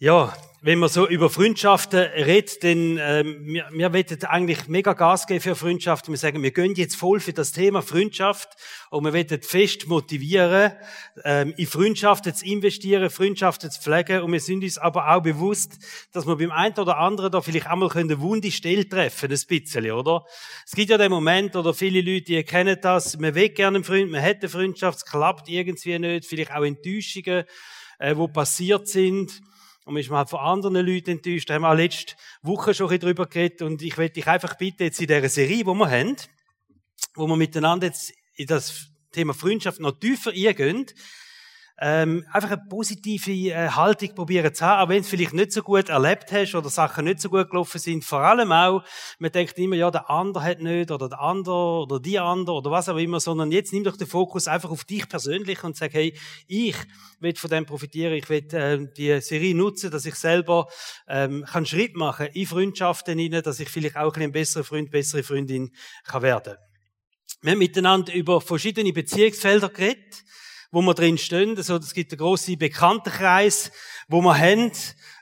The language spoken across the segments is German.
Ja, wenn man so über Freundschaften redet, dann ähm, wir, wir wollen eigentlich mega Gas geben für Freundschaften. Wir sagen, wir gehen jetzt voll für das Thema Freundschaft und wir wollen fest motivieren, ähm, in Freundschaften zu investieren, Freundschaften zu pflegen und wir sind uns aber auch bewusst, dass wir beim einen oder anderen da vielleicht einmal eine wunde Stelle treffen, ein bisschen, oder? Es gibt ja den Moment, oder viele Leute, die kennen das, man will gerne einen Freund, man hat eine Freundschaft, es klappt irgendwie nicht, vielleicht auch Enttäuschungen, äh, wo passiert sind und man ist mal von anderen Leuten enttäuscht. Da haben wir auch letzte Woche schon ein drüber geredet. Und ich möchte dich einfach bitten, jetzt in dieser Serie, die wir haben, wo wir miteinander jetzt in das Thema Freundschaft noch tiefer eingehen, ähm, einfach eine positive äh, Haltung probieren zu haben, auch wenn du vielleicht nicht so gut erlebt hast oder Sachen nicht so gut gelaufen sind. Vor allem auch, man denkt immer, ja, der andere hat nicht oder der andere oder die andere oder was auch immer, sondern jetzt nimm doch den Fokus einfach auf dich persönlich und sag, hey, ich will von dem profitieren, ich will äh, die Serie nutzen, dass ich selber ähm, kann Schritt machen in Freundschaften hinein, dass ich vielleicht auch ein, ein besserer Freund, bessere Freundin kann werden. Wir haben miteinander über verschiedene Beziehungsfelder geredet wo wir drin stehen. Also, es gibt einen grossen Bekanntenkreis, wo wir haben,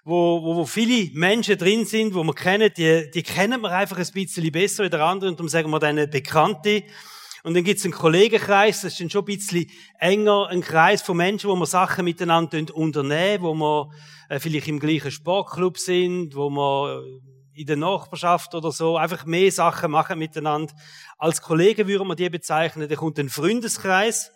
wo, wo, wo viele Menschen drin sind, wo wir kennen, die, die kennen wir einfach ein bisschen besser wie der andere und darum sagen wir dann Bekannte. Und dann gibt es einen Kollegenkreis, das ist dann schon ein bisschen enger, ein Kreis von Menschen, wo wir Sachen miteinander unternehmen, wo wir äh, vielleicht im gleichen Sportclub sind, wo wir in der Nachbarschaft oder so einfach mehr Sachen machen miteinander. Als Kollegen würden wir die bezeichnen. Dann kommt ein Freundeskreis.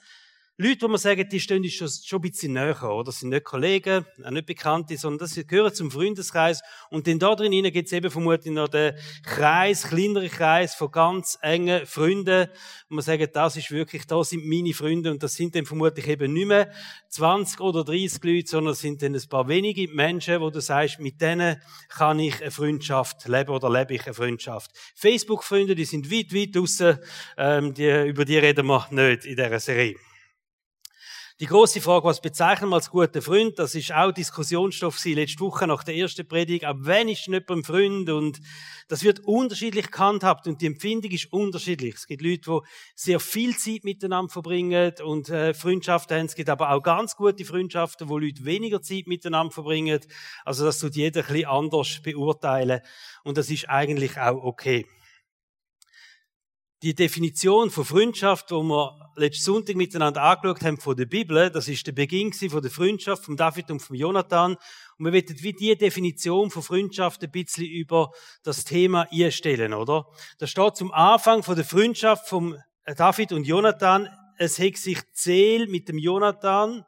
Leute, wo man sagen, die stehen uns schon, schon ein bisschen näher, oder? Das sind nicht Kollegen, auch nicht Bekannte, sondern das gehören zum Freundeskreis. Und dann da drin gibt es eben vermutlich noch den Kreis, kleinere Kreis von ganz engen Freunden. Und man sagt, das ist wirklich, da sind meine Freunde. Und das sind dann vermutlich eben nicht mehr 20 oder 30 Leute, sondern sind dann ein paar wenige Menschen, wo du sagst, mit denen kann ich eine Freundschaft leben oder lebe ich eine Freundschaft. Facebook-Freunde, die sind weit, weit draussen, ähm, die, über die reden wir nicht in dieser Serie. Die große Frage, was bezeichnen wir als guter Freund, das ist auch Diskussionsstoff sie letzte Woche nach der ersten Predigt. Ab wenn ist nicht beim Freund? Und das wird unterschiedlich gehandhabt und die Empfindung ist unterschiedlich. Es gibt Leute, die sehr viel Zeit miteinander verbringen und äh, Freundschaften haben. Es gibt aber auch ganz gute Freundschaften, wo Leute weniger Zeit miteinander verbringen. Also das tut jeder ein bisschen anders beurteilen und das ist eigentlich auch okay die Definition von Freundschaft, wo wir letzten Sonntag miteinander angeschaut haben von der Bibel, das ist der Beginn von der Freundschaft von David und von Jonathan. Und wir werden wie die Definition von Freundschaft ein bisschen über das Thema einstellen, oder? Da steht zum Anfang von der Freundschaft von David und Jonathan, es hat sich Zeel mit dem Jonathan,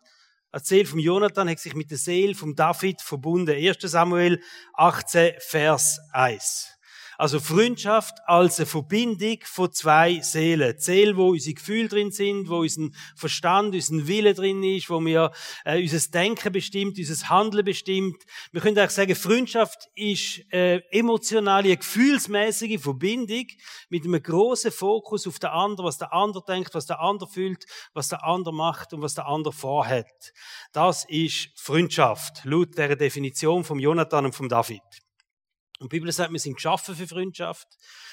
ein Zeel vom Jonathan hat sich mit der Seele vom David verbunden. 1. Samuel 18, Vers 1. Also Freundschaft als eine Verbindung von zwei Seelen. Die Seele, wo unsere Gefühle drin sind, wo unser Verstand, unser Wille drin ist, wo wir äh, unser Denken bestimmt, unser Handeln bestimmt. Wir können auch sagen, Freundschaft ist äh, emotionale, gefühlsmäßige Verbindung mit einem großen Fokus auf den anderen, was der andere denkt, was der andere fühlt, was der andere macht und was der andere vorhat. Das ist Freundschaft, laut der Definition von Jonathan und von David. Und die Bibel sagt, wir sind geschaffen für Freundschaft.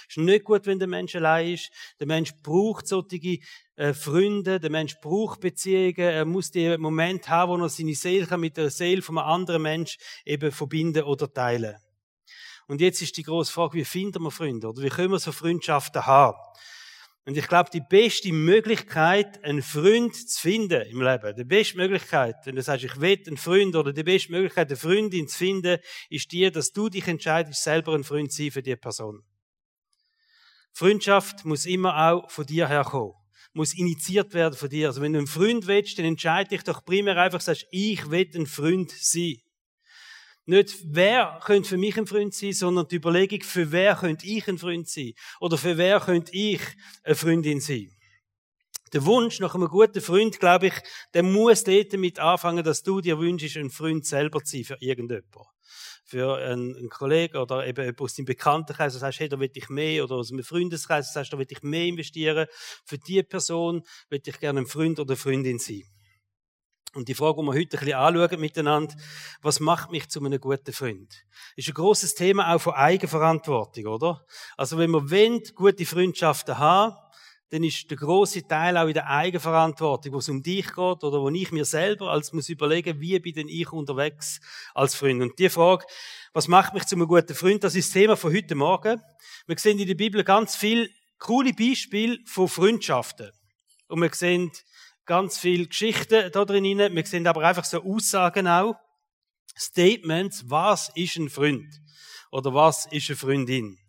Es ist nicht gut, wenn der Mensch allein ist. Der Mensch braucht solche äh, Freunde, der Mensch braucht Beziehungen, er muss den Moment haben, wo er seine Seele mit der Seele von einem anderen Mensch eben verbinden oder teilen. Und jetzt ist die große Frage, wie finden wir Freunde? Oder wie können wir so Freundschaften haben? Und ich glaube, die beste Möglichkeit, einen Freund zu finden im Leben, die beste Möglichkeit, wenn du sagst, ich will einen Freund oder die beste Möglichkeit, eine Freundin zu finden, ist die, dass du dich entscheidest, selber ein Freund zu sein für die Person. Freundschaft muss immer auch von dir herkommen. Muss initiiert werden von dir. Also wenn du einen Freund willst, dann entscheide dich doch primär einfach, sagst, ich will ein Freund sein. Nicht, wer könnte für mich ein Freund sein, sondern die Überlegung, für wer könnte ich ein Freund sein? Oder für wer könnte ich eine Freundin sein? Der Wunsch nach einem guten Freund, glaube ich, der muss dort damit anfangen, dass du dir wünschst, ein Freund selber zu sein für irgendjemanden. Für einen, einen Kollegen oder eben aus deinem Bekanntenkreis, du sagst, hey, da will ich mehr, oder aus einem Freundeskreis, du sagst, da will ich mehr investieren. Für diese Person will ich gerne ein Freund oder eine Freundin sein. Und die Frage, die wir heute ein bisschen anschauen miteinander, was macht mich zu einem guten Freund? Ist ein großes Thema auch von Eigenverantwortung, oder? Also wenn wir wollen, gute Freundschaften haben, dann ist der große Teil auch in der Eigenverantwortung, wo es um dich geht oder wo ich mir selber als muss überlegen, wie bin denn ich unterwegs als Freund. Und die Frage, was macht mich zu einem guten Freund, das ist das Thema von heute Morgen. Wir sehen in der Bibel ganz viel coole Beispiele von Freundschaften. Und wir sehen ganz viele Geschichten da drin. Wir sehen aber einfach so Aussagen auch. Statements, was ist ein Freund? Oder was ist eine Freundin?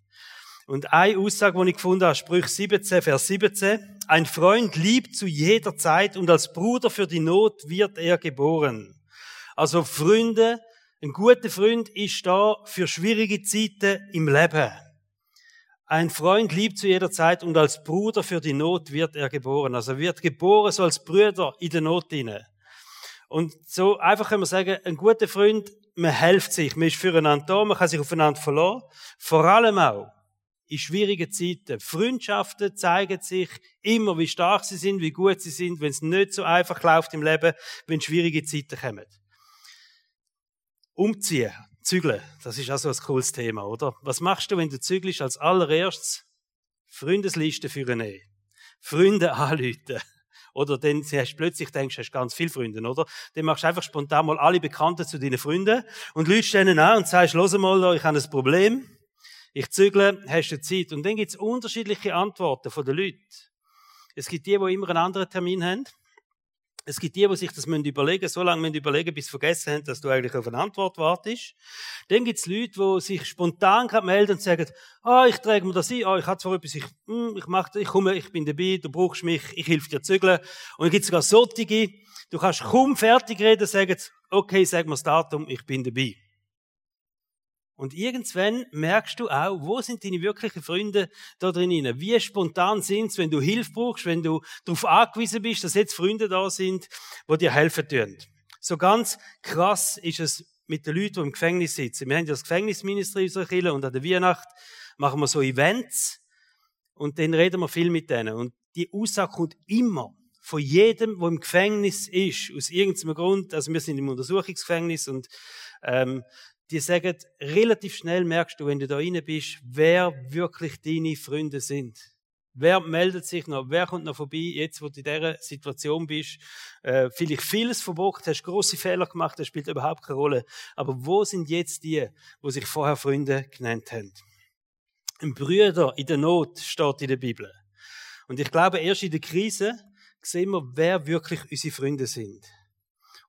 Und eine Aussage, die ich gefunden habe, Sprüch 17, Vers 17. Ein Freund liebt zu jeder Zeit und als Bruder für die Not wird er geboren. Also Freunde, ein guter Freund ist da für schwierige Zeiten im Leben. Ein Freund liebt zu jeder Zeit und als Bruder für die Not wird er geboren. Also wird geboren so als Brüder in der Not inne. Und so einfach können wir sagen, ein guter Freund, man hilft sich, man ist füreinander da, man kann sich aufeinander verlassen. Vor allem auch, in schwierigen Zeiten. Freundschaften zeigen sich immer, wie stark sie sind, wie gut sie sind, wenn es nicht so einfach läuft im Leben, wenn schwierige Zeiten kommen. Umziehen, zügeln, das ist auch so ein cooles Thema, oder? Was machst du, wenn du zügelst? Als allererstes Freundesliste Ehe. Freunde anrufen. Oder dann hast du plötzlich denkst, du hast ganz viele Freunde, oder? Dann machst du einfach spontan mal alle Bekannten zu deinen Freunden und lügst denen an und sagst, los mal, ich habe ein Problem ich zügle, hast du Zeit? Und dann gibt es unterschiedliche Antworten von den Leuten. Es gibt die, die immer einen anderen Termin haben. Es gibt die, die sich das überlegen müssen, so lange müssen überlegen, bis sie vergessen haben, dass du eigentlich auf eine Antwort wartest. Dann gibt es Leute, die sich spontan melden und sagen, ah, ich trage mir das ein, ah, ich habe zwar etwas, ich, hm, ich mach ich komme, ich bin dabei, du brauchst mich, ich helfe dir zügeln. Und dann gibt es sogar solche, du kannst kaum fertig reden, sagen, okay, sag mir das Datum, ich bin dabei. Und irgendwann merkst du auch, wo sind deine wirklichen Freunde da drin? Wie spontan sind's, wenn du Hilfe brauchst, wenn du darauf angewiesen bist, dass jetzt Freunde da sind, wo dir helfen tun. So ganz krass ist es mit den Leuten, die im Gefängnis sitzen. Wir haben ja das Gefängnisministerium unserer Kirche und an der Weihnacht machen wir so Events und dann reden wir viel mit denen. Und die Aussage kommt immer von jedem, der im Gefängnis ist, aus irgendeinem Grund. Also wir sind im Untersuchungsgefängnis und ähm, die sagen, relativ schnell merkst du, wenn du da rein bist, wer wirklich deine Freunde sind. Wer meldet sich noch? Wer kommt noch vorbei, jetzt, wo du in dieser Situation bist? Äh, vielleicht vieles verbockt, hast große Fehler gemacht, das spielt überhaupt keine Rolle. Aber wo sind jetzt die, wo sich vorher Freunde genannt haben? Ein Brüder in der Not steht in der Bibel. Und ich glaube, erst in der Krise sehen wir, wer wirklich unsere Freunde sind.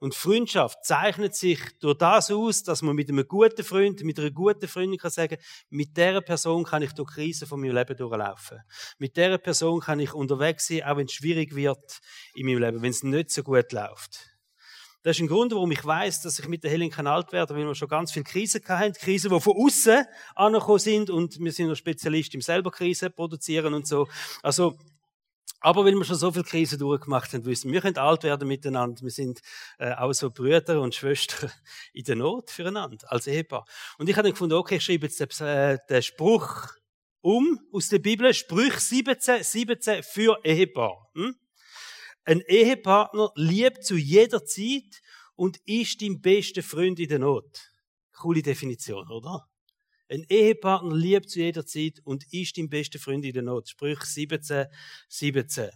Und Freundschaft zeichnet sich durch das aus, dass man mit einem guten Freund, mit einer guten Freundin kann sagen, mit dieser Person kann ich durch Krisen von meinem Leben durchlaufen. Mit dieser Person kann ich unterwegs sein, auch wenn es schwierig wird in meinem Leben, wenn es nicht so gut läuft. Das ist ein Grund, warum ich weiß, dass ich mit der Helen alt werde, weil wir schon ganz viele Krisen hatten. Krisen, die von außen angekommen sind und wir sind noch Spezialist im selber Krisen produzieren und so. Also, aber wenn wir schon so viel Krisen durchgemacht haben, wissen wir können alt werden miteinander. Wir sind äh, auch so Brüder und Schwestern in der Not füreinander, als Ehepaar. Und ich habe dann gefunden, okay, ich schreibe jetzt den, äh, den Spruch um aus der Bibel, Sprüch 17, 17 für Ehepaar. Hm? Ein Ehepartner liebt zu jeder Zeit und ist dein bester Freund in der Not. Coole Definition, oder? Ein Ehepartner liebt zu jeder Zeit und ist dein bester Freund in der Not. Sprüch 17, 17.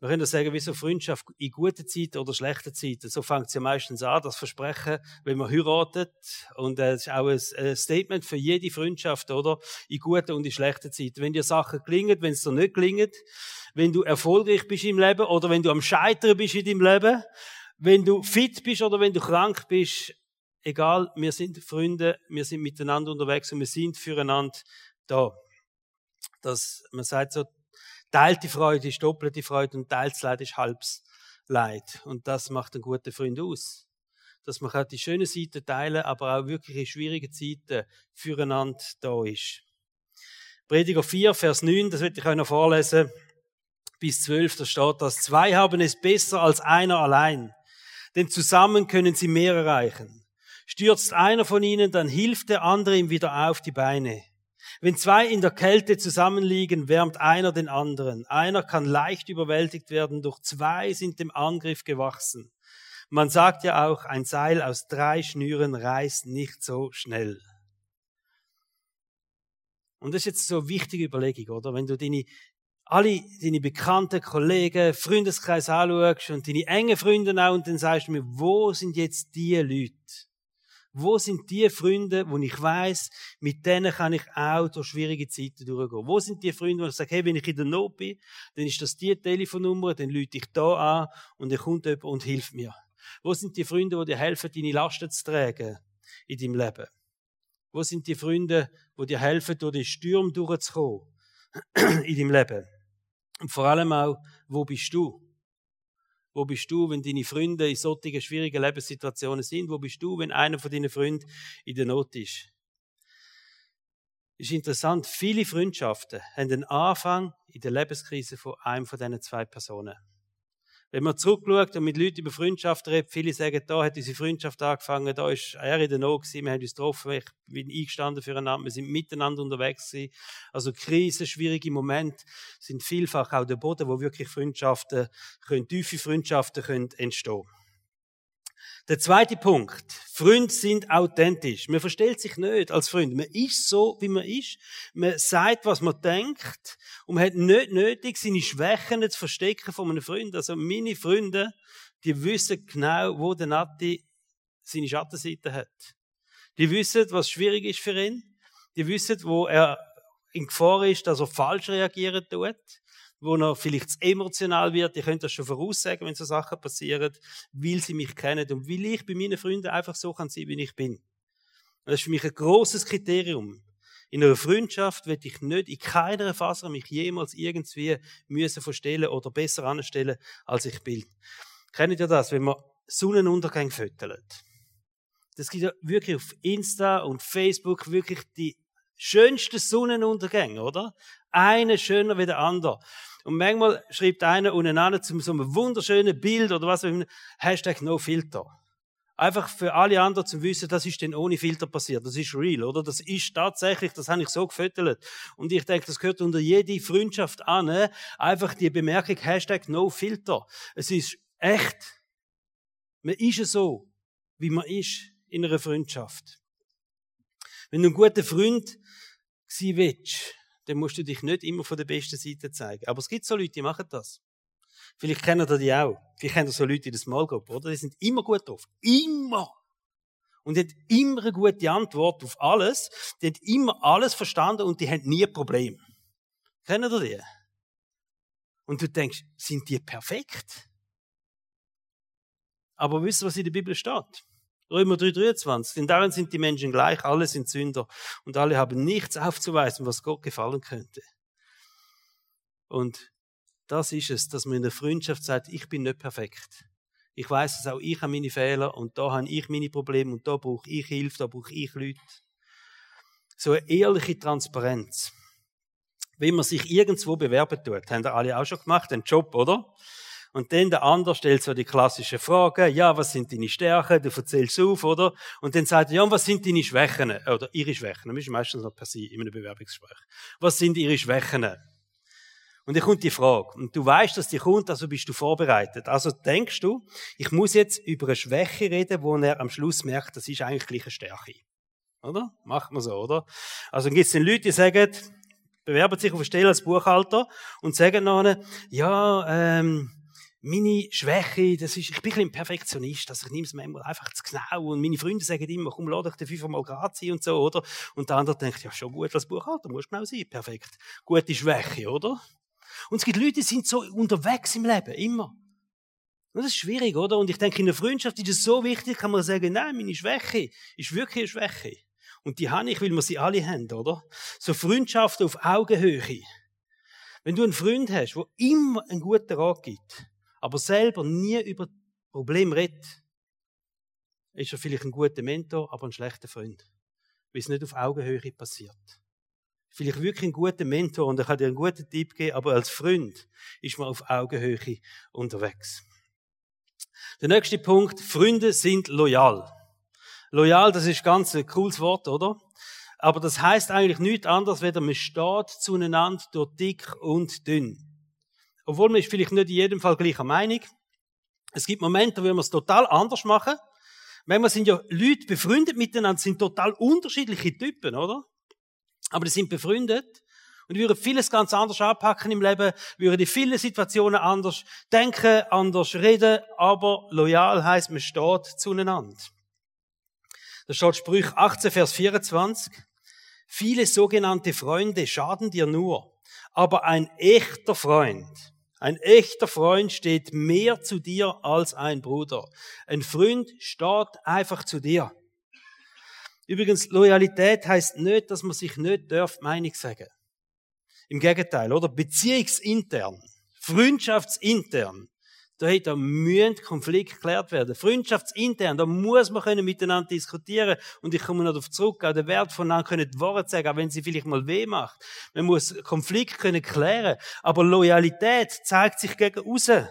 Wir können das sagen, wie so Freundschaft in guten Zeiten oder schlechten Zeiten. So fängt es ja meistens an, das Versprechen, wenn man heiratet. Und äh, das ist auch ein Statement für jede Freundschaft, oder? In guten und in schlechten Zeiten. Wenn dir Sachen gelingen, wenn es dir nicht gelingen, wenn du erfolgreich bist im Leben oder wenn du am Scheitern bist in deinem Leben, wenn du fit bist oder wenn du krank bist, egal, wir sind Freunde, wir sind miteinander unterwegs und wir sind füreinander da. Das, man sagt so, teilte Freude ist doppelte Freude und teils Leid ist halbs Leid. Und das macht einen guten Freund aus. Dass man die schönen Seiten teilen, aber auch wirklich in schwierigen Zeiten füreinander da ist. Prediger 4, Vers 9, das wird ich euch noch vorlesen, bis 12, da steht das, zwei haben es besser als einer allein, denn zusammen können sie mehr erreichen. Stürzt einer von ihnen, dann hilft der andere ihm wieder auf die Beine. Wenn zwei in der Kälte zusammenliegen, wärmt einer den anderen. Einer kann leicht überwältigt werden, durch zwei sind dem Angriff gewachsen. Man sagt ja auch, ein Seil aus drei Schnüren reißt nicht so schnell. Und das ist jetzt so eine wichtige Überlegung, oder? Wenn du deine alle deine bekannten Kollegen, Freundeskreis anschaust und deine engen Freunde auch und dann sagst du mir, wo sind jetzt die Leute? Wo sind die Freunde, wo ich weiß, mit denen kann ich auch durch schwierige Zeiten durchgehen? Wo sind die Freunde, wo ich sage, hey, wenn ich in der Not bin, dann ist das die Telefonnummer, dann lüte ich da an und dann kommt jemand und hilft mir. Wo sind die Freunde, die dir helfen, deine Lasten zu tragen in deinem Leben? Wo sind die Freunde, die dir helfen, durch den Sturm durchzukommen in deinem Leben? Und vor allem auch, wo bist du? Wo bist du, wenn deine Freunde in solchen schwierigen Lebenssituationen sind? Wo bist du, wenn einer von deinen Freunden in der Not ist? Ist interessant, viele Freundschaften haben den Anfang in der Lebenskrise von einem von diesen zwei Personen. Wenn man zurückschaut und mit Leuten über Freundschaft redet, viele sagen, da hat unsere Freundschaft angefangen, da ist er in der Not wir haben uns getroffen, ich bin eingestanden füreinander, wir sind miteinander unterwegs gewesen. Also Krisen, schwierige Momente sind vielfach auch der Boden, wo wirklich Freundschaften können, tiefe Freundschaften können entstehen. Der zweite Punkt. Freunde sind authentisch. Man verstellt sich nicht als Freund. Man ist so, wie man ist. Man sagt, was man denkt. Und man hat nicht nötig, seine Schwächen zu verstecken von einem Freund. Also meine Freunde, die wissen genau, wo der Nati seine Schattenseite hat. Die wissen, was schwierig ist für ihn. Die wissen, wo er in Gefahr ist, dass er falsch reagieren tut wo er vielleicht zu emotional wird. Ich könnte das schon voraussagen, wenn so Sachen passieren, weil sie mich kennen und weil ich bei meinen Freunden einfach so kann sein, wie ich bin. das ist für mich ein großes Kriterium. In einer Freundschaft werde ich nicht in keiner Phase mich jemals irgendwie müssen verstellen oder besser anstellen, als ich bin. Kennt ihr das, wenn man Sonnenuntergang fötelt? Das gibt ja wirklich auf Insta und Facebook wirklich die schönsten Sonnenuntergänge, oder? Eine schöner wie der andere. Und manchmal schreibt einer unten an zu so einem wunderschönen Bild oder was, Hashtag No Filter. Einfach für alle anderen zu wissen, das ist denn ohne Filter passiert. Das ist real, oder? Das ist tatsächlich, das habe ich so gefüttert. Und ich denke, das gehört unter jede Freundschaft an. Einfach die Bemerkung, Hashtag No Filter. Es ist echt. Man ist so, wie man ist in einer Freundschaft. Wenn du ein guter Freund sein willst, dann musst du dich nicht immer von der besten Seite zeigen. Aber es gibt so Leute, die machen das. Vielleicht kennen ihr die auch. Vielleicht kennen ihr so Leute in der Small Group, oder? Die sind immer gut drauf. Immer! Und die haben immer eine gute Antwort auf alles. Die haben immer alles verstanden und die haben nie ein Problem. Kennen ihr die? Und du denkst, sind die perfekt? Aber wisst ihr, was in der Bibel steht? Römer 3,23. Denn darin sind die Menschen gleich, alle sind Sünder und alle haben nichts aufzuweisen, was Gott gefallen könnte. Und das ist es, dass man in der Freundschaft sagt, ich bin nicht perfekt. Ich weiß dass auch, ich habe meine Fehler und da habe ich meine Probleme und da brauche ich Hilfe, da brauche ich Leute. So eine ehrliche Transparenz. Wenn man sich irgendwo bewerben tut, haben wir alle auch schon gemacht, einen Job, oder? Und dann der andere stellt so die klassische Frage, ja, was sind deine Stärken? Du erzählst auf, oder? Und dann sagt er, ja, und was sind deine Schwächen? Oder ihre Schwächen. Das ist meistens noch per se in einem Bewerbungsgespräch. Was sind ihre Schwächen? Und dann kommt die Frage. Und du weißt, dass die kommt, also bist du vorbereitet. Also denkst du, ich muss jetzt über eine Schwäche reden, wo er am Schluss merkt, das ist eigentlich eine Stärke. Oder? Macht man so, oder? Also dann gibt es den Leute, die sagen, bewerben sich auf eine Stelle als Buchhalter und sagen dann, ja, ähm, meine Schwäche, das ist, ich bin ein Perfektionist, also ich nehme es manchmal einfach zu genau und meine Freunde sagen immer, komm, lass dich fünfmal grad sein und so, oder? Und der andere denkt, ja, schon gut als Buchhalter, muss genau sein, perfekt. Gute Schwäche, oder? Und es gibt Leute, die sind so unterwegs im Leben, immer. Und das ist schwierig, oder? Und ich denke, in der Freundschaft ist es so wichtig, kann man sagen, nein, meine Schwäche ist wirklich eine Schwäche. Und die habe ich, weil wir sie alle haben, oder? So Freundschaften auf Augenhöhe. Wenn du einen Freund hast, der immer einen guten Rat gibt, aber selber nie über Probleme redet, ist er vielleicht ein guter Mentor, aber ein schlechter Freund. Weil es nicht auf Augenhöhe passiert. Vielleicht wirklich ein guter Mentor und er kann dir einen guten Tipp geben, aber als Freund ist man auf Augenhöhe unterwegs. Der nächste Punkt, Freunde sind loyal. Loyal, das ist ganz ein cooles Wort, oder? Aber das heißt eigentlich nichts anderes, weder man steht zueinander durch dick und dünn. Obwohl man ist vielleicht nicht in jedem Fall gleicher Meinung. Es gibt Momente, wo wir es total anders machen. Manchmal sind ja Leute befreundet miteinander, sind total unterschiedliche Typen, oder? Aber die sind befreundet Und würde vieles ganz anders anpacken im Leben, würde in vielen Situationen anders denken, anders reden, aber loyal heißt, man steht zueinander. Da steht Sprüch 18, Vers 24. Viele sogenannte Freunde schaden dir nur, aber ein echter Freund, ein echter Freund steht mehr zu dir als ein Bruder. Ein Freund steht einfach zu dir. Übrigens, Loyalität heißt nicht, dass man sich nicht darf Meinung sagen. Im Gegenteil, oder? Beziehungsintern, freundschaftsintern, da, da müssen Konflikte geklärt werden. Freundschaftsintern, da muss man können miteinander diskutieren. Und ich komme noch darauf zurück, auch der Wert voneinander können die Worte sagen, auch wenn sie vielleicht mal weh macht. Man muss Konflikte können klären. Aber Loyalität zeigt sich gegen außen.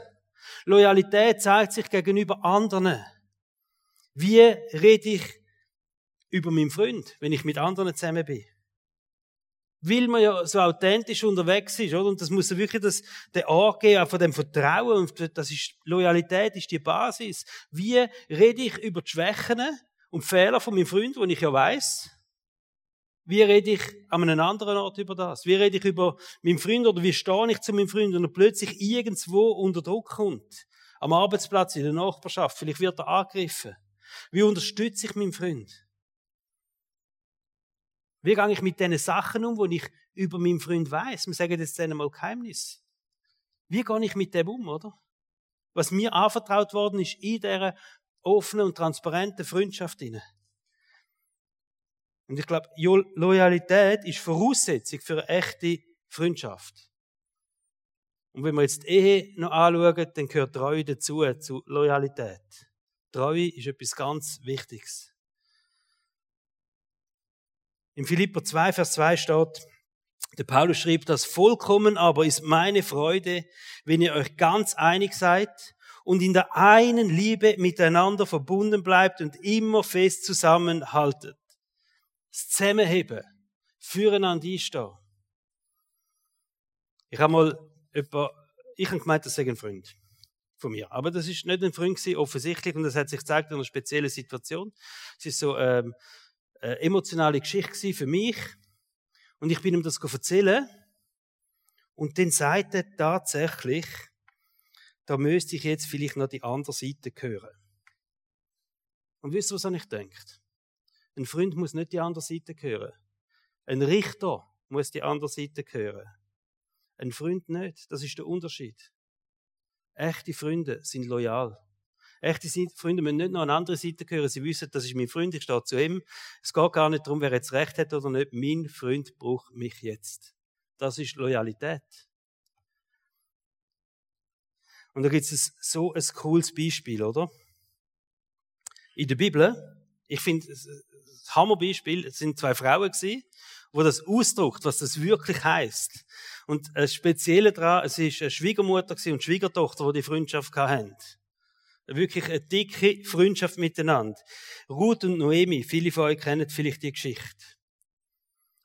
Loyalität zeigt sich gegenüber anderen. Wie rede ich über meinen Freund, wenn ich mit anderen zusammen bin? Weil man ja so authentisch unterwegs ist, oder? Und das muss ja wirklich das, der Ort geben, auch von dem Vertrauen, und das ist, Loyalität ist die Basis. Wie rede ich über die Schwächen und Fehler von meinem Freund, die ich ja weiß? Wie rede ich an einem anderen Ort über das? Wie rede ich über meinen Freund oder wie stehe ich zu meinem Freund, wenn er plötzlich irgendwo unter Druck kommt? Am Arbeitsplatz, in der Nachbarschaft, vielleicht wird er angegriffen. Wie unterstütze ich meinen Freund? Wie gehe ich mit diesen Sachen um, die ich über meinen Freund weiß? Wir sagen jetzt mal Geheimnis. Wie gehe ich mit dem um, oder? Was mir anvertraut worden ist in dieser offenen und transparenten Freundschaft. Und ich glaube, Loyalität ist Voraussetzung für eine echte Freundschaft. Und wenn wir jetzt die Ehe noch anschauen, dann gehört Treue dazu, zu Loyalität. Treue ist etwas ganz Wichtiges. Im Philipper 2, Vers 2 steht, der Paulus schrieb das, vollkommen aber ist meine Freude, wenn ihr euch ganz einig seid und in der einen Liebe miteinander verbunden bleibt und immer fest zusammenhaltet. Das Zusammenheben, füreinander einstehen. Ich habe mal etwa, ich habe gemeint, das sei ein Freund von mir. Aber das ist nicht ein Freund gewesen, offensichtlich, und das hat sich gezeigt in einer speziellen Situation. Es ist so, ähm, eine emotionale Geschichte für mich. Und ich bin ihm das erzählen. Und dann sagt er tatsächlich, da müsste ich jetzt vielleicht noch die andere Seite hören. Und wisst ihr, was er ich denkt? Ein Freund muss nicht die andere Seite hören. Ein Richter muss die andere Seite hören. Ein Freund nicht. Das ist der Unterschied. Echte Freunde sind loyal. Echte Freunde müssen nicht noch an andere Seite hören. Sie wissen, das ist mein Freund, ich stehe zu ihm. Es geht gar nicht darum, wer jetzt Recht hat oder nicht. Mein Freund braucht mich jetzt. Das ist Loyalität. Und da gibt es so ein cooles Beispiel, oder? In der Bibel, ich finde, das Hammerbeispiel, es sind zwei Frauen gewesen, wo das ausdruckt, was das wirklich heißt. Und das Spezielle daran, es ist eine Schwiegermutter und Schwiegertochter, die die Freundschaft hatten. Wirklich eine dicke Freundschaft miteinander. Ruth und Noemi, viele von euch kennen vielleicht die Geschichte.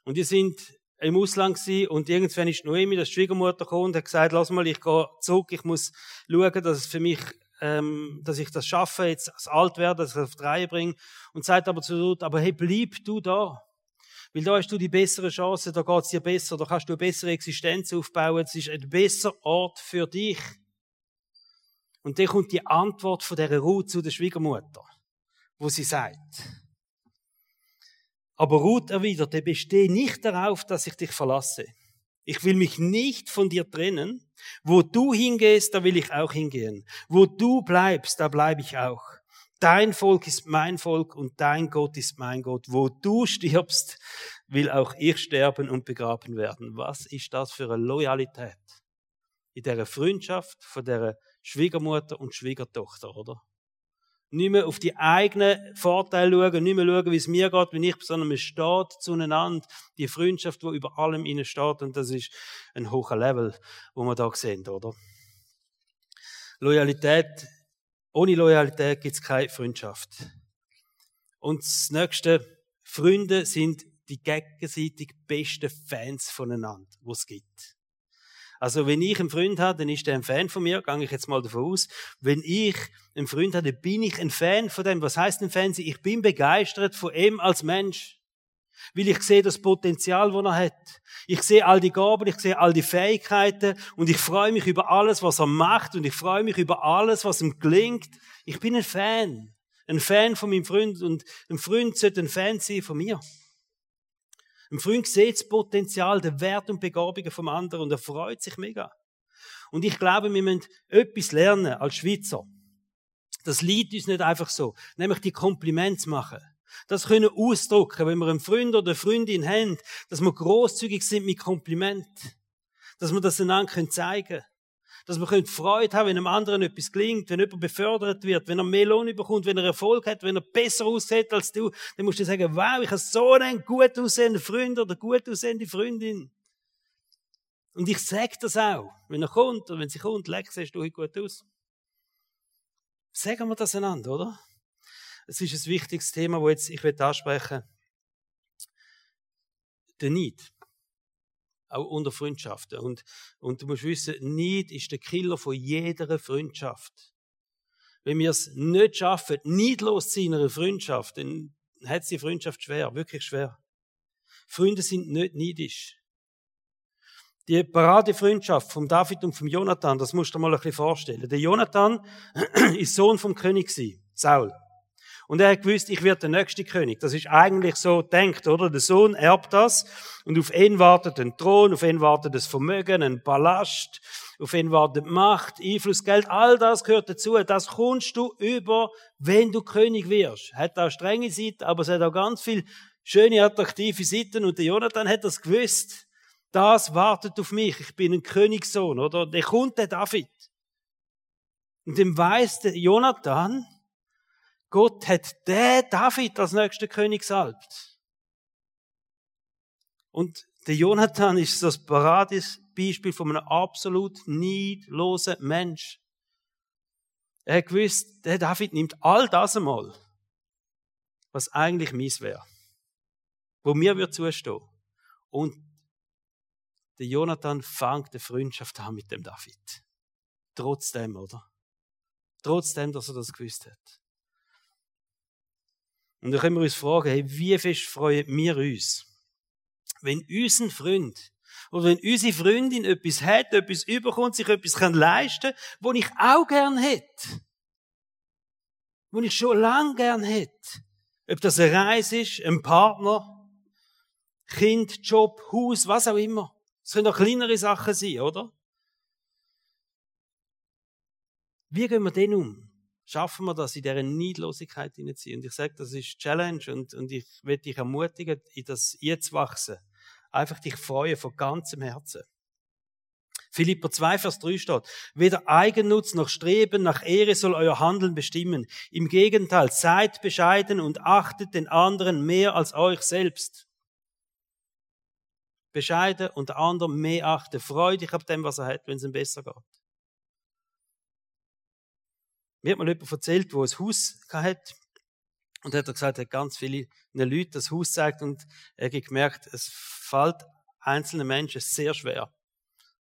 Und die sind im Ausland gewesen und irgendwann ist Noemi, das Schwiegermutter, gekommen und hat gesagt, lass mal, ich gehe zurück, ich muss schauen, dass es für mich, ähm, dass ich das schaffe, jetzt als alt werde, dass ich es auf die Reihe bringe. Und sagt aber zu Ruth, aber hey, bleib du da. Weil da hast du die bessere Chance, da geht's dir besser, da kannst du eine bessere Existenz aufbauen, es ist ein besserer Ort für dich. Und dann kommt die Antwort von der Ruth zu der Schwiegermutter, wo sie sagt, aber Ruth erwiderte, bestehe nicht darauf, dass ich dich verlasse. Ich will mich nicht von dir trennen. Wo du hingehst, da will ich auch hingehen. Wo du bleibst, da bleibe ich auch. Dein Volk ist mein Volk und dein Gott ist mein Gott. Wo du stirbst, will auch ich sterben und begraben werden. Was ist das für eine Loyalität? In der Freundschaft, von der Schwiegermutter und Schwiegertochter, oder? Nicht mehr auf die eigenen Vorteile schauen, nicht mehr schauen, wie es mir geht, wie ich, sondern man steht zueinander. Die Freundschaft, die über allem innen steht, und das ist ein hoher Level, wo wir da sehen, oder? Loyalität, ohne Loyalität gibt es keine Freundschaft. Und das nächste, Freunde sind die gegenseitig besten Fans voneinander, die es gibt. Also wenn ich einen Freund habe, dann ist der ein Fan von mir, gehe ich jetzt mal davon aus. Wenn ich einen Freund habe, dann bin ich ein Fan von dem. Was heißt ein Fan? Ich bin begeistert von ihm als Mensch. Weil ich sehe das Potenzial, das er hat. Ich sehe all die Gaben, ich sehe all die Fähigkeiten und ich freue mich über alles, was er macht und ich freue mich über alles, was ihm gelingt. Ich bin ein Fan. Ein Fan von meinem Freund und ein Freund sollte ein Fan sein von mir. Ein Freund sieht das Potenzial, den Wert und Begabungen vom anderen und er freut sich mega. Und ich glaube, wir müssen etwas lernen als Schweizer. Das liegt uns nicht einfach so. Nämlich die Komplimente machen. Das können ausdrücken, wenn wir einen Freund oder eine Freundin haben, dass wir großzügig sind mit Kompliment. Dass wir das einander zeigen können. Dass wir Freude haben, wenn einem anderen etwas gelingt, wenn jemand befördert wird, wenn er mehr bekommt, wenn er Erfolg hat, wenn er besser aussieht als du, dann musst du sagen, wow, ich habe so einen gut aussehenden Freund oder gut aussehende Freundin. Und ich sage das auch, wenn er kommt oder wenn sie kommt, leck, siehst du heute gut aus. Sagen wir das einander, oder? Es ist ein wichtiges Thema, das jetzt ich ansprechen Der Neid. Auch unter Freundschaften. Und, und du musst wissen, Neid ist der Killer von jeder Freundschaft. Wenn wir es nicht schaffen, neidlos zu sein in einer Freundschaft, dann hat die Freundschaft schwer, wirklich schwer. Freunde sind nicht neidisch. Die Paradefreundschaft von David und von Jonathan, das musst du dir mal ein bisschen vorstellen. Der Jonathan ist Sohn vom König Saul. Und er hat gewusst, ich werde der nächste König. Das ist eigentlich so denkt, oder? Der Sohn erbt das und auf ihn wartet ein Thron, auf ihn wartet das Vermögen, ein Palast, auf ihn wartet Macht, Einfluss, Geld, all das gehört dazu. Das kommst du über, wenn du König wirst. Hat auch strenge Seiten, aber es hat auch ganz viel schöne, attraktive Seiten und der Jonathan hat das gewusst. Das wartet auf mich. Ich bin ein Königssohn, oder? Der kommt der David. Und dem weiß der Jonathan, Gott hat der David als nächster König salbt. Und der Jonathan ist das Paradebeispiel von einem absolut neidlosen Mensch. Er hat gewusst, der David nimmt all das einmal, was eigentlich mies wäre, wo mir wird zustehen. Und der Jonathan fängt eine Freundschaft an mit dem David. Trotzdem, oder? Trotzdem, dass er das gewusst hat. Und da können wir uns fragen, hey, wie fest freuen wir uns, wenn unser Freund oder wenn unsere Freundin etwas hat, etwas überkommt, sich etwas kann leisten kann, was ich auch gern hätte. Was ich schon lange gern hätte. Ob das eine Reise ist, ein Partner, Kind, Job, Haus, was auch immer. Es können auch kleinere Sachen sein, oder? Wie gehen wir denn um? Schaffen wir das, in dieser Neidlosigkeit hineinziehen. Und ich sage, das ist Challenge und, und ich will dich ermutigen, in das jetzt wachsen. Einfach dich freuen von ganzem Herzen. Philipper 2, Vers 3 steht, weder Eigennutz noch Streben nach Ehre soll euer Handeln bestimmen. Im Gegenteil, seid bescheiden und achtet den anderen mehr als euch selbst. Bescheiden und der andere mehr achten. Freu dich ab dem, was er hat, wenn es ihm besser geht. Mir hat mal jemand erzählt, der ein Haus hatte. Und er hat gesagt, er hat ganz viele Leute das Haus gezeigt und er hat gemerkt, es fällt einzelnen Menschen sehr schwer,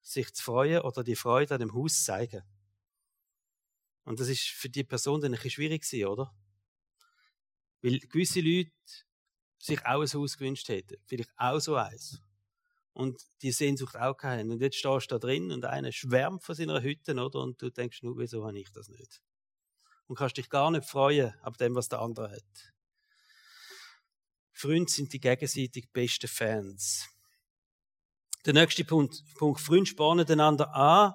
sich zu freuen oder die Freude an dem Haus zu zeigen. Und das ist für die Person dann ein bisschen schwierig gewesen, oder? Weil gewisse Leute sich auch ein Haus gewünscht hätten. Vielleicht auch so eins. Und die Sehnsucht auch haben. Und jetzt stehst du da drin und einer schwärmt von seiner Hütte, oder? Und du denkst nur, wieso habe ich das nicht? Und kannst dich gar nicht freuen ab dem, was der andere hat. Freunde sind die gegenseitig besten Fans. Der nächste Punkt, Punkt Freunde spornen einander an.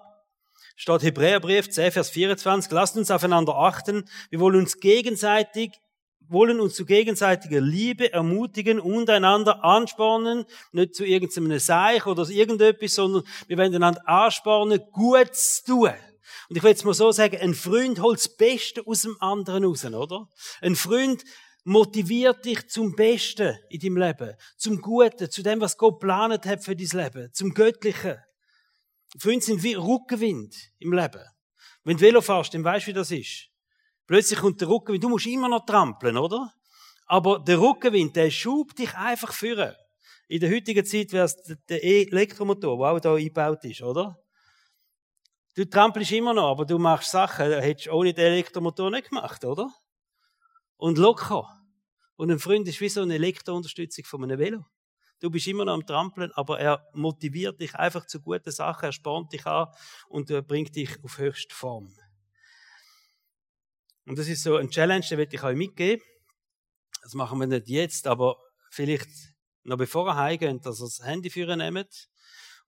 Steht Hebräerbrief 10, Vers 24. Lasst uns aufeinander achten. Wir wollen uns gegenseitig, wollen uns zu gegenseitiger Liebe ermutigen und einander anspornen. Nicht zu irgendeinem Seich oder irgendetwas, sondern wir wollen einander anspornen, gut zu tun. Und ich will jetzt mal so sagen, ein Freund holt das Beste aus dem anderen raus, oder? Ein Freund motiviert dich zum Besten in deinem Leben, zum Guten, zu dem, was Gott geplant hat für dein Leben, zum Göttlichen. Freunde sind wie Rückenwind im Leben. Wenn du Velo fährst, dann weißt du, wie das ist. Plötzlich kommt der Rückenwind. Du musst immer noch trampeln, oder? Aber der Rückenwind, der schubt dich einfach führen. In der heutigen Zeit wäre es der Elektromotor, der auch da eingebaut ist, oder? Du trampelst immer noch, aber du machst Sachen, die hättest du ohne den Elektromotor nicht gemacht, oder? Und locker. Und ein Freund ist wie so eine Elektrounterstützung von einem Velo. Du bist immer noch am Trampeln, aber er motiviert dich einfach zu guten Sachen, er spornt dich an und er bringt dich auf höchste Form. Und das ist so ein Challenge, den will ich euch mitgeben. Das machen wir nicht jetzt, aber vielleicht noch bevor ihr heimgeht, dass ihr das Handy führen nehmt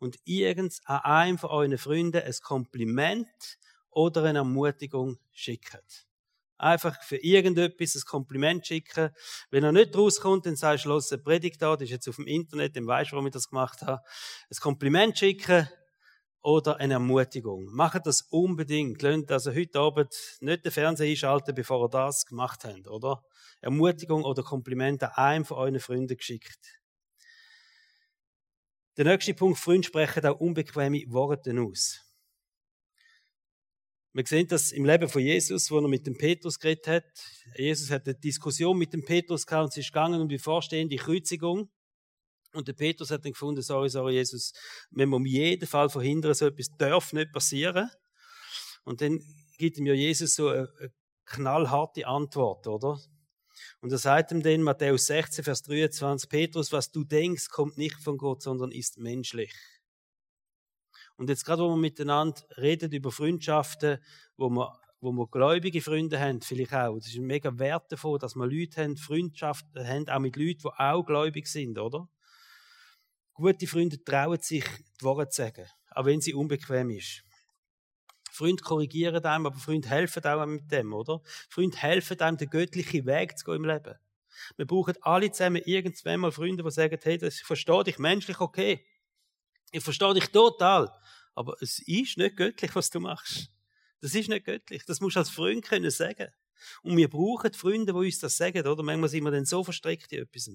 und irgend an einem von euren Freunden ein Kompliment oder eine Ermutigung schickt. Einfach für irgendetwas ein Kompliment schicken. Wenn er nicht rauskommt, dann sagst du, los, eine Predigt da, das ist jetzt auf dem Internet, dann weißt du, warum ich das gemacht habe. Ein Kompliment schicken oder eine Ermutigung. Macht das unbedingt. Lasst also heute Abend nicht den Fernseher einschalten, bevor ihr das gemacht habt, oder? Ermutigung oder Kompliment an einem von euren Freunden geschickt. Der nächste Punkt, Freunde sprechen auch unbequeme Worte aus. Wir sehen das im Leben von Jesus, wo er mit dem Petrus geredet hat. Jesus hat eine Diskussion mit dem Petrus gehabt und es ist gegangen um die vorstehende Kreuzigung. Und der Petrus hat dann gefunden, sorry, sorry, Jesus, wir um jeden Fall verhindern, so etwas darf nicht passieren. Und dann gibt ihm ja Jesus so eine knallharte Antwort, oder? Und er sagt ihm dann, Matthäus 16, Vers 23, Petrus, was du denkst, kommt nicht von Gott, sondern ist menschlich. Und jetzt gerade, wo wir miteinander reden über Freundschaften, wo wir, wo wir gläubige Freunde haben, vielleicht auch. Das ist mega Wert davon, dass wir Leute haben, Freundschaften haben, auch mit Leuten, die auch gläubig sind, oder? Gute Freunde trauen sich, die Worte zu sagen, auch wenn sie unbequem ist. Freunde korrigieren einem, aber Freunde helfen auch mit dem, oder? Freunde helfen einem, den göttlichen Weg zu gehen im Leben. Wir brauchen alle zusammen irgendwann mal Freunde, die sagen, hey, das, verstehe dich menschlich okay. Ich verstehe dich total. Aber es ist nicht göttlich, was du machst. Das ist nicht göttlich. Das musst du als Freund können sagen. Und wir brauchen Freunde, die uns das sagen, oder? Manchmal sind wir dann so verstrickt in etwas.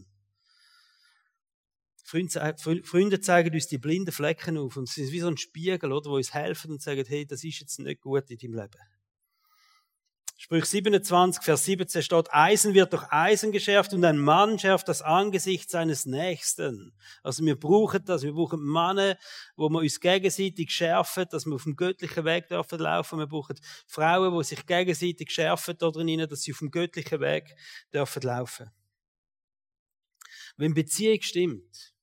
Freunde zeigen uns die blinden Flecken auf und es ist wie so ein Spiegel, oder, wo uns helfen und sagen, hey, das ist jetzt nicht gut in deinem Leben. Sprüch 27, Vers 17 steht, Eisen wird durch Eisen geschärft und ein Mann schärft das Angesicht seines Nächsten. Also wir brauchen das, wir brauchen Männer, wo wir uns gegenseitig schärfen, dass wir auf dem göttlichen Weg dürfen laufen. Wir brauchen Frauen, die sich gegenseitig schärfen da drin, dass sie auf dem göttlichen Weg dürfen laufen. Wenn Beziehung stimmt,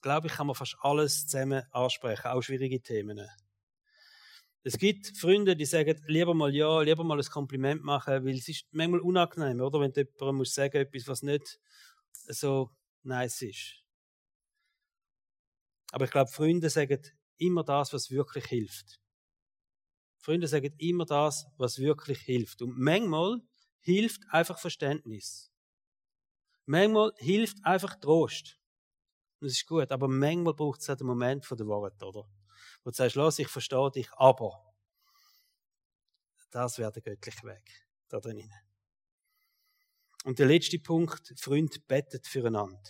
glaube ich, kann man fast alles zusammen ansprechen, auch schwierige Themen. Es gibt Freunde, die sagen, lieber mal ja, lieber mal ein Kompliment machen, weil es ist manchmal unangenehm, oder? Wenn jemand muss sagen, etwas, was nicht so nice ist. Aber ich glaube, Freunde sagen immer das, was wirklich hilft. Freunde sagen immer das, was wirklich hilft. Und manchmal hilft einfach Verständnis. Manchmal hilft einfach Trost. Das ist gut, aber manchmal braucht es halt einen Moment von der Worte, oder? Wo du sagst, los, ich verstehe dich, aber das wäre der göttliche Weg da drinnen. Und der letzte Punkt, Freund bettet füreinander.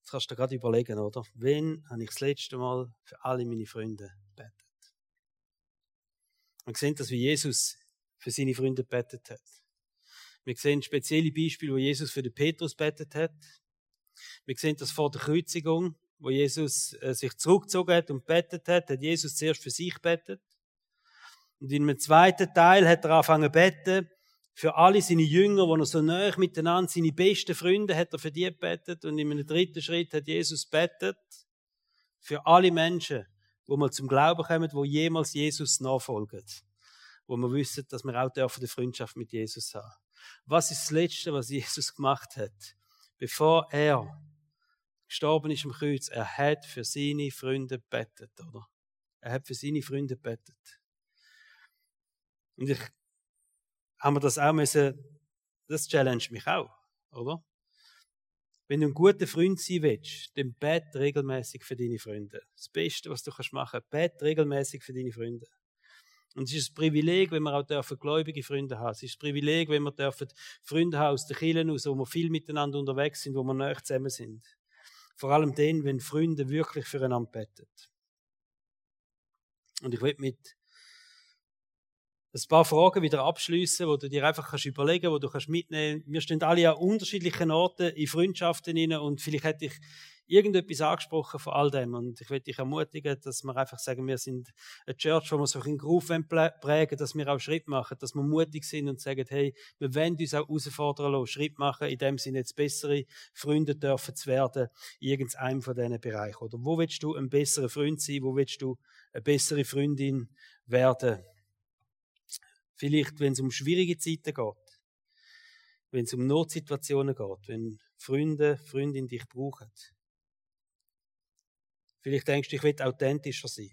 Das kannst du dir gerade überlegen, oder? Wann habe ich das letzte Mal für alle meine Freunde betet? Wir sehen das, wie Jesus für seine Freunde betet hat. Wir sehen spezielle Beispiele, wo Jesus für den Petrus betet hat. Wir sehen das vor der Kreuzigung, wo Jesus äh, sich zurückgezogen hat und betet hat, hat Jesus zuerst für sich betet. Und in einem zweiten Teil hat er angefangen zu beten für alle seine Jünger, die er so nahe miteinander, seine besten Freunde, hat er für die betet. Und in einem dritten Schritt hat Jesus betet für alle Menschen, wo mal zum Glauben kommen, wo jemals Jesus nachfolgen. Wo wir wissen, dass wir auch dürfen die Freundschaft mit Jesus haben. Was ist das Letzte, was Jesus gemacht hat? Bevor er gestorben ist am Kreuz, er hat für seine Freunde bettet, oder? Er hat für seine Freunde bettet. Und ich habe mir das auch müssen, das challenge mich auch, oder? Wenn du ein guter Freund sein willst, dann bet regelmäßig für deine Freunde. Das Beste, was du machen kannst, bet regelmäßig für deine Freunde. Und es ist ein Privileg, wenn wir auch dürfen gläubige Freunde haben. Es ist ein Privileg, wenn wir dürfen Freunde haben aus den Kirchen aus, wo wir viel miteinander unterwegs sind, wo wir näher zusammen sind. Vor allem dann, wenn Freunde wirklich füreinander beten. Und ich will mit ein paar Fragen wieder abschließen, wo du dir einfach kannst überlegen, wo du kannst mitnehmen. Wir stehen alle an unterschiedlichen Orten in Freundschaften inne und vielleicht hätte ich irgendetwas angesprochen von all dem. Und ich möchte dich ermutigen, dass wir einfach sagen, wir sind eine Church, wo wir so einen Groove prägen, dass wir auch Schritt machen, dass wir mutig sind und sagen, hey, wir wollen uns auch herausfordern lassen, Schritt machen, in dem Sinne jetzt bessere Freunde dürfen zu werden, in irgendeinem von diesen Bereichen. Oder wo willst du ein besserer Freund sein? Wo willst du eine bessere Freundin werden? Vielleicht, wenn es um schwierige Zeiten geht, wenn es um Notsituationen geht, wenn Freunde, Freundinnen dich brauchen. Vielleicht denkst du, ich will authentischer sein.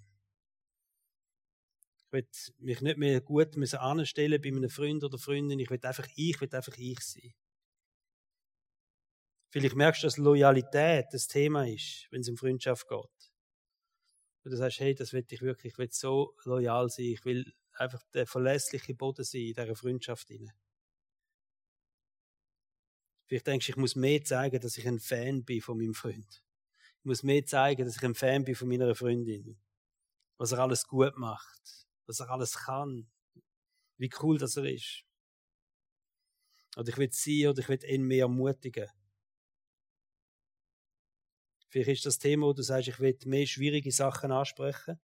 Ich will mich nicht mehr gut anstellen bei einem Freund oder Freundin. Ich will einfach ich, will einfach ich sein. Vielleicht merkst du, dass Loyalität das Thema ist, wenn es um Freundschaft geht. Und du sagst, hey, das will ich wirklich, ich will so loyal sein, ich will einfach der verlässliche Boden sein in dieser Freundschaft. Rein. Vielleicht denkst du, ich muss mehr zeigen, dass ich ein Fan bin von meinem Freund. Ich muss mehr zeigen, dass ich ein Fan bin von meiner Freundin. Was er alles gut macht. Was er alles kann. Wie cool das er ist. Oder ich will sie oder ich will ihn mehr ermutigen. Vielleicht ist das Thema, wo du sagst, ich will mehr schwierige Sachen ansprechen.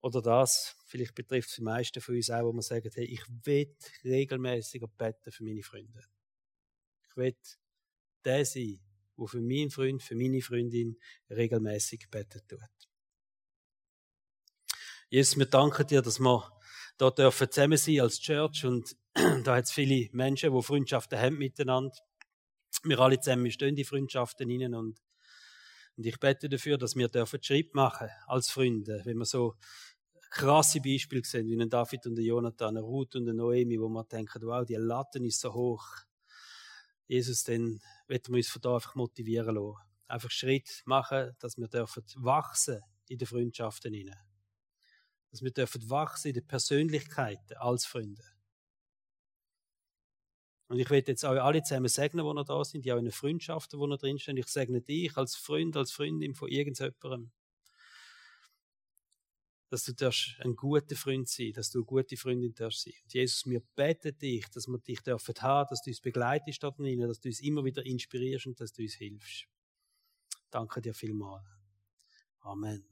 Oder das, vielleicht betrifft es die meisten von uns auch, wo man sagt, hey, ich will regelmäßiger beten für meine Freunde. Ich will der sein, der für meinen Freund, für meine Freundin regelmäßig betet tut. Jesus, wir danken dir, dass wir dort dürfen zusammen sein als Church und da hat es viele Menschen, die Freundschaften haben miteinander. Wir alle zusammen stehen die Freundschaften innen und und ich bete dafür, dass wir dürfen Schritt machen als Freunde, wenn wir so krasse Beispiele sehen, wie ein David und ein Jonathan, eine Ruth und eine Noemi, wo man denkt, wow, die Latten ist so hoch. Jesus, dann wird wir uns von da einfach motivieren lassen. Einfach Schritt machen, dass wir dürfen wachsen in den Freundschaften hinein. Dass wir dürfen wachsen in den Persönlichkeiten als Freunde. Und ich will jetzt euch alle zusammen segnen, die noch da sind, die auch in den Freundschaften, die noch drinstehen. Ich segne dich als Freund, als Freundin von irgendjemandem dass du ein guter Freund sein dass du eine gute Freundin darfst sein. Und Jesus, wir beten dich, dass wir dich dürfen haben, dass du uns begleitest dort drinnen, dass du uns immer wieder inspirierst und dass du uns hilfst. Danke dir vielmals. Amen.